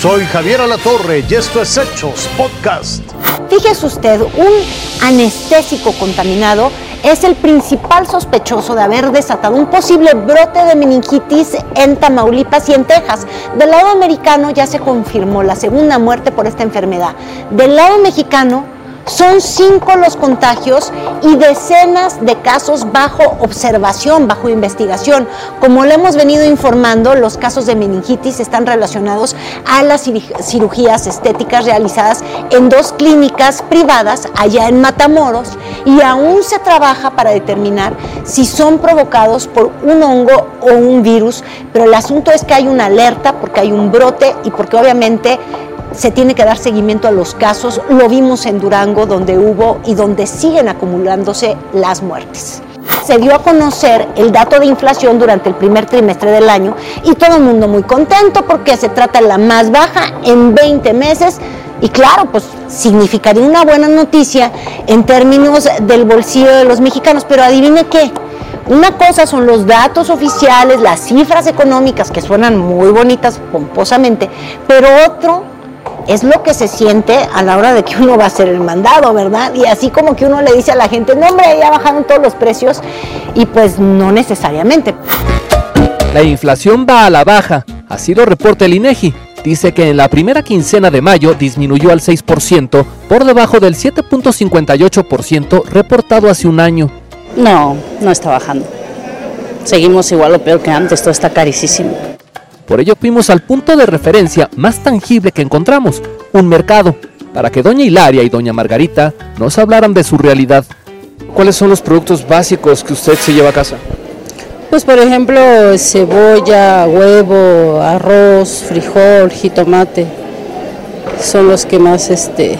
Soy Javier Alatorre y esto es Hechos Podcast. Fíjese usted, un anestésico contaminado es el principal sospechoso de haber desatado un posible brote de meningitis en Tamaulipas y en Texas. Del lado americano ya se confirmó la segunda muerte por esta enfermedad. Del lado mexicano, son cinco los contagios y decenas de casos bajo observación, bajo investigación. Como le hemos venido informando, los casos de meningitis están relacionados a las cirugías estéticas realizadas en dos clínicas privadas allá en Matamoros y aún se trabaja para determinar si son provocados por un hongo o un virus, pero el asunto es que hay una alerta porque hay un brote y porque obviamente se tiene que dar seguimiento a los casos. Lo vimos en Durango, donde hubo y donde siguen acumulándose las muertes. Se dio a conocer el dato de inflación durante el primer trimestre del año y todo el mundo muy contento porque se trata de la más baja en 20 meses. Y claro, pues significaría una buena noticia en términos del bolsillo de los mexicanos, pero adivine qué, una cosa son los datos oficiales, las cifras económicas que suenan muy bonitas pomposamente, pero otro es lo que se siente a la hora de que uno va a hacer el mandado, ¿verdad? Y así como que uno le dice a la gente, no hombre, ya bajaron todos los precios, y pues no necesariamente. La inflación va a la baja, así lo reporta el INEGI. Dice que en la primera quincena de mayo disminuyó al 6%, por debajo del 7.58% reportado hace un año. No, no está bajando. Seguimos igual o peor que antes, todo está carísimo. Por ello fuimos al punto de referencia más tangible que encontramos, un mercado, para que doña Hilaria y doña Margarita nos hablaran de su realidad. ¿Cuáles son los productos básicos que usted se lleva a casa? Pues por ejemplo, cebolla, huevo, arroz, frijol, jitomate. Son los que más este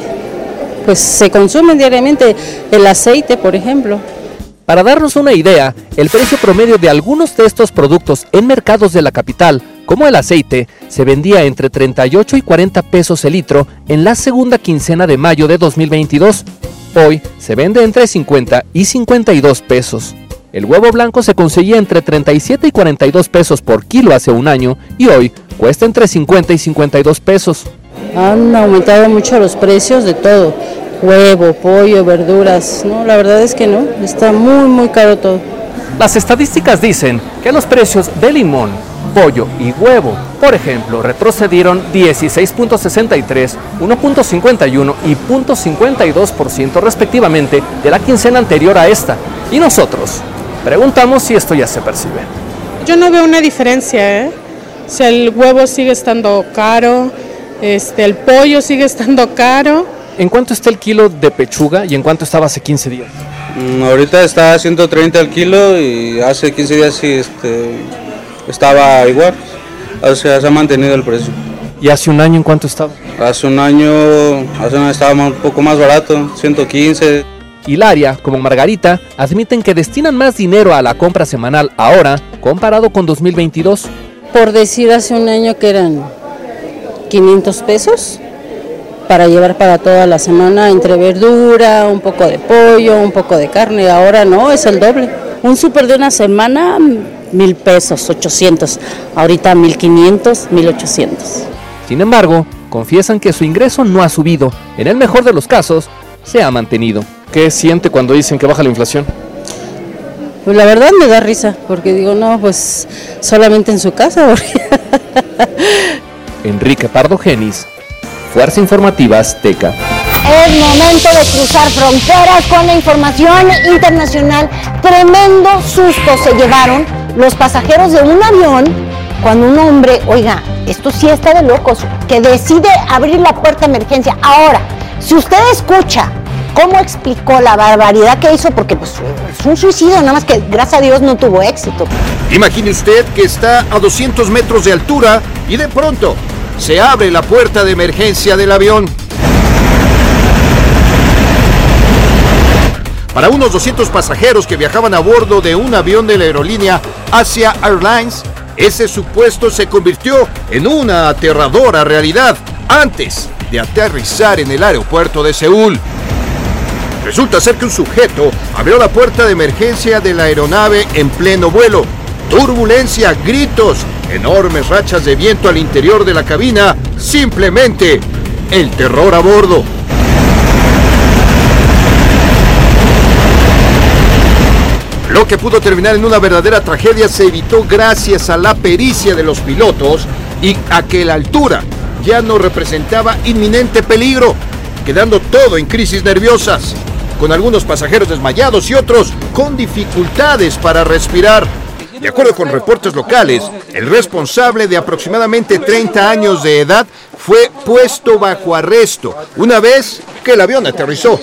pues se consumen diariamente. El aceite, por ejemplo. Para darnos una idea, el precio promedio de algunos de estos productos en mercados de la capital como el aceite, se vendía entre 38 y 40 pesos el litro en la segunda quincena de mayo de 2022. Hoy se vende entre 50 y 52 pesos. El huevo blanco se conseguía entre 37 y 42 pesos por kilo hace un año y hoy cuesta entre 50 y 52 pesos. Han aumentado mucho los precios de todo, huevo, pollo, verduras. No, la verdad es que no, está muy muy caro todo. Las estadísticas dicen que los precios de limón, pollo y huevo, por ejemplo, retrocedieron 16.63, 1.51 y 0.52% respectivamente de la quincena anterior a esta. Y nosotros preguntamos si esto ya se percibe. Yo no veo una diferencia, ¿eh? Si el huevo sigue estando caro, este, el pollo sigue estando caro. ¿En cuánto está el kilo de pechuga y en cuánto estaba hace 15 días? Mm, ahorita está a 130 el kilo y hace 15 días sí este, estaba igual, o sea, se ha mantenido el precio. ¿Y hace un año en cuánto estaba? Hace un año, hace un año estaba un poco más barato, 115. Hilaria, como Margarita, admiten que destinan más dinero a la compra semanal ahora comparado con 2022. Por decir hace un año que eran 500 pesos para llevar para toda la semana entre verdura, un poco de pollo, un poco de carne, ahora no, es el doble. Un súper de una semana mil pesos, 800, ahorita 1500, 1800. Sin embargo, confiesan que su ingreso no ha subido, en el mejor de los casos, se ha mantenido. ¿Qué siente cuando dicen que baja la inflación? Pues la verdad me da risa, porque digo, no, pues solamente en su casa. Enrique Pardo Genis, Fuerza Informativa Azteca. Es momento de cruzar fronteras con la información internacional. Tremendo susto se llevaron los pasajeros de un avión cuando un hombre, oiga, esto sí está de locos, que decide abrir la puerta de emergencia. Ahora, si usted escucha cómo explicó la barbaridad que hizo, porque pues, es un suicidio, nada más que gracias a Dios no tuvo éxito. Imagine usted que está a 200 metros de altura y de pronto se abre la puerta de emergencia del avión. Para unos 200 pasajeros que viajaban a bordo de un avión de la aerolínea Asia Airlines, ese supuesto se convirtió en una aterradora realidad antes de aterrizar en el aeropuerto de Seúl. Resulta ser que un sujeto abrió la puerta de emergencia de la aeronave en pleno vuelo. Turbulencia, gritos enormes rachas de viento al interior de la cabina, simplemente el terror a bordo. Lo que pudo terminar en una verdadera tragedia se evitó gracias a la pericia de los pilotos y a que la altura ya no representaba inminente peligro, quedando todo en crisis nerviosas, con algunos pasajeros desmayados y otros con dificultades para respirar. De acuerdo con reportes locales, el responsable de aproximadamente 30 años de edad fue puesto bajo arresto una vez que el avión aterrizó.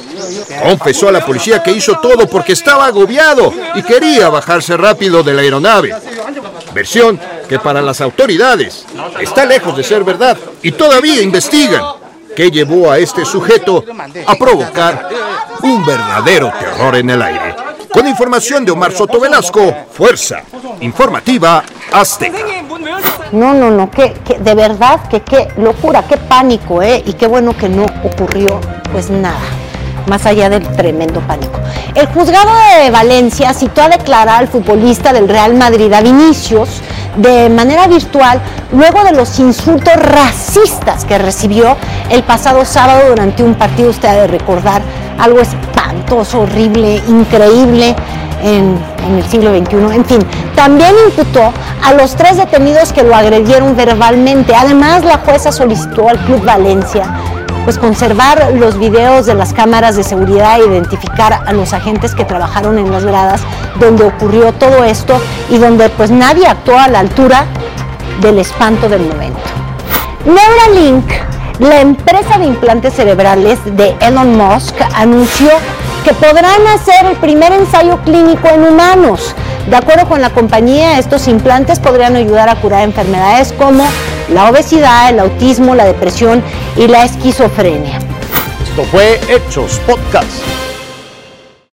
Confesó a la policía que hizo todo porque estaba agobiado y quería bajarse rápido de la aeronave. Versión que para las autoridades está lejos de ser verdad y todavía investigan qué llevó a este sujeto a provocar un verdadero terror en el aire. Con información de Omar Soto Velasco, Fuerza Informativa Azteca. No, no, no, que, de verdad que qué locura, qué pánico, ¿eh? Y qué bueno que no ocurrió pues nada, más allá del tremendo pánico. El juzgado de Valencia citó a declarar al futbolista del Real Madrid, a Vinicius, de manera virtual luego de los insultos racistas que recibió el pasado sábado durante un partido, usted ha de recordar, algo espantoso, horrible, increíble en, el siglo XXI. En fin, también imputó a los tres detenidos que lo agredieron verbalmente. Además, la jueza solicitó al Club Valencia pues conservar los videos de las cámaras de seguridad e identificar a los agentes que trabajaron en las gradas donde ocurrió todo esto y donde pues nadie actuó a la altura del espanto del momento. Neuralink, la empresa de implantes cerebrales de Elon Musk, anunció que podrán hacer el primer ensayo clínico en humanos. De acuerdo con la compañía, estos implantes podrían ayudar a curar enfermedades como la obesidad, el autismo, la depresión y la esquizofrenia. Esto fue Hechos Podcast.